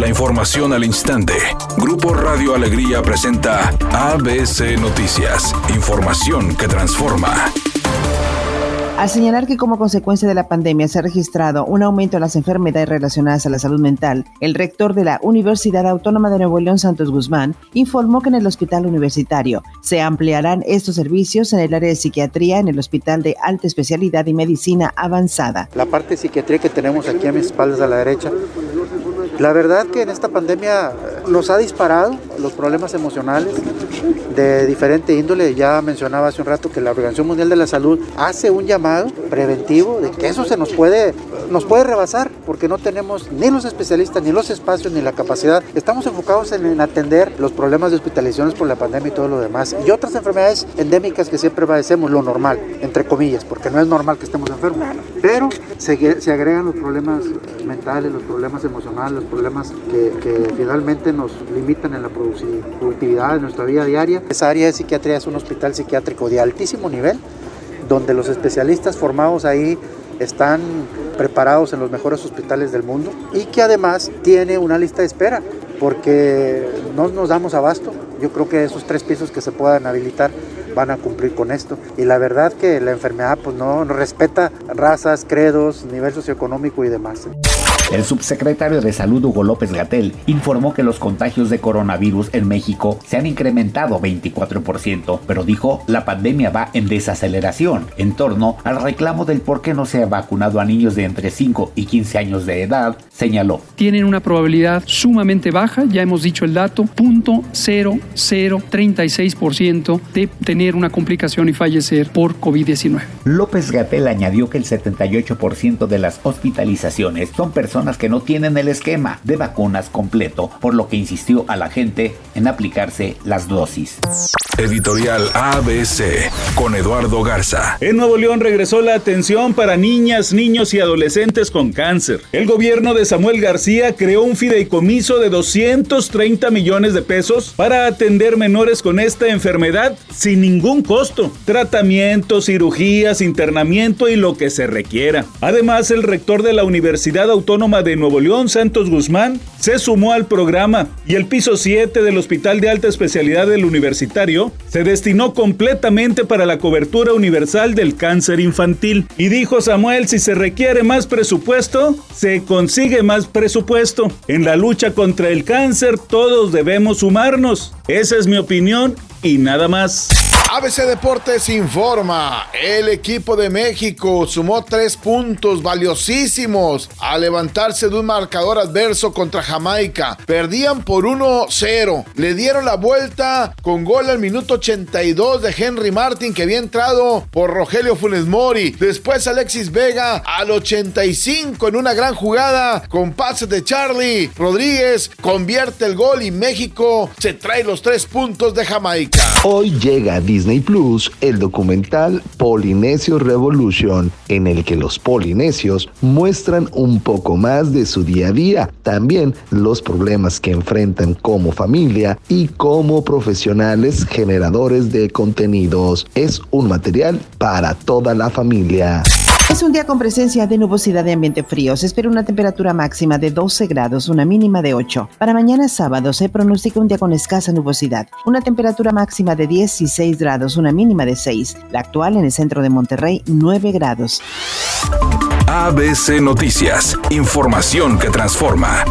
La información al instante. Grupo Radio Alegría presenta ABC Noticias. Información que transforma. Al señalar que como consecuencia de la pandemia se ha registrado un aumento en las enfermedades relacionadas a la salud mental, el rector de la Universidad Autónoma de Nuevo León, Santos Guzmán, informó que en el hospital universitario se ampliarán estos servicios en el área de psiquiatría en el Hospital de Alta Especialidad y Medicina Avanzada. La parte de psiquiatría que tenemos aquí a mis espaldas a la derecha la verdad que en esta pandemia nos ha disparado los problemas emocionales de diferente índole. Ya mencionaba hace un rato que la Organización Mundial de la Salud hace un llamado preventivo de que eso se nos puede, nos puede rebasar porque no tenemos ni los especialistas, ni los espacios, ni la capacidad. Estamos enfocados en, atender los problemas de hospitalizaciones por la pandemia y todo lo demás. Y otras enfermedades endémicas que siempre padecemos, lo normal, entre comillas, porque no es normal que estemos enfermos. Pero se, se agregan los problemas mentales, los problemas emocionales, problemas que, finalmente nos limitan en la productividad de nuestra vida diaria. Esa área de psiquiatría es un hospital psiquiátrico de altísimo nivel, donde los especialistas formados ahí están preparados en los mejores hospitales del mundo y que además tiene una lista de espera porque no nos damos abasto. Yo creo que esos tres pisos que se puedan habilitar van a cumplir con esto. Y la verdad que la enfermedad pues no, no respeta razas, credos, nivel socioeconómico y demás. El subsecretario de Salud Hugo López Gatel informó que los contagios de coronavirus en México se han incrementado 24%, pero dijo la pandemia va en desaceleración en torno al reclamo del por qué no se ha vacunado a niños de entre 5 y 15 años de edad, señaló. Tienen una probabilidad sumamente baja, ya hemos dicho el dato, .0036% de tener una complicación y fallecer por COVID-19. López Gatel añadió que el 78% de las hospitalizaciones son personas que no tienen el esquema de vacunas completo, por lo que insistió a la gente en aplicarse las dosis. Editorial ABC con Eduardo Garza. En Nuevo León regresó la atención para niñas, niños y adolescentes con cáncer. El gobierno de Samuel García creó un fideicomiso de 230 millones de pesos para atender menores con esta enfermedad sin ningún costo. Tratamiento, cirugías, internamiento y lo que se requiera. Además, el rector de la Universidad Autónoma de Nuevo León, Santos Guzmán, se sumó al programa y el piso 7 del Hospital de Alta Especialidad del Universitario se destinó completamente para la cobertura universal del cáncer infantil. Y dijo Samuel, si se requiere más presupuesto, se consigue más presupuesto. En la lucha contra el cáncer todos debemos sumarnos. Esa es mi opinión y nada más. ABC Deportes informa, el equipo de México sumó tres puntos valiosísimos al levantarse de un marcador adverso contra Jamaica. Perdían por 1-0, le dieron la vuelta con gol al minuto 82 de Henry Martin que había entrado por Rogelio Funes Mori. Después Alexis Vega al 85 en una gran jugada con pases de Charlie. Rodríguez convierte el gol y México se trae los tres puntos de Jamaica. Hoy llega Disney Plus el documental Polinesio Revolution, en el que los polinesios muestran un poco más de su día a día, también los problemas que enfrentan como familia y como profesionales generadores de contenidos. Es un material para toda la familia. Es un día con presencia de nubosidad de ambiente frío. Se espera una temperatura máxima de 12 grados, una mínima de 8. Para mañana sábado se pronostica un día con escasa nubosidad. Una temperatura máxima de 16 grados, una mínima de 6. La actual en el centro de Monterrey, 9 grados. ABC Noticias. Información que transforma.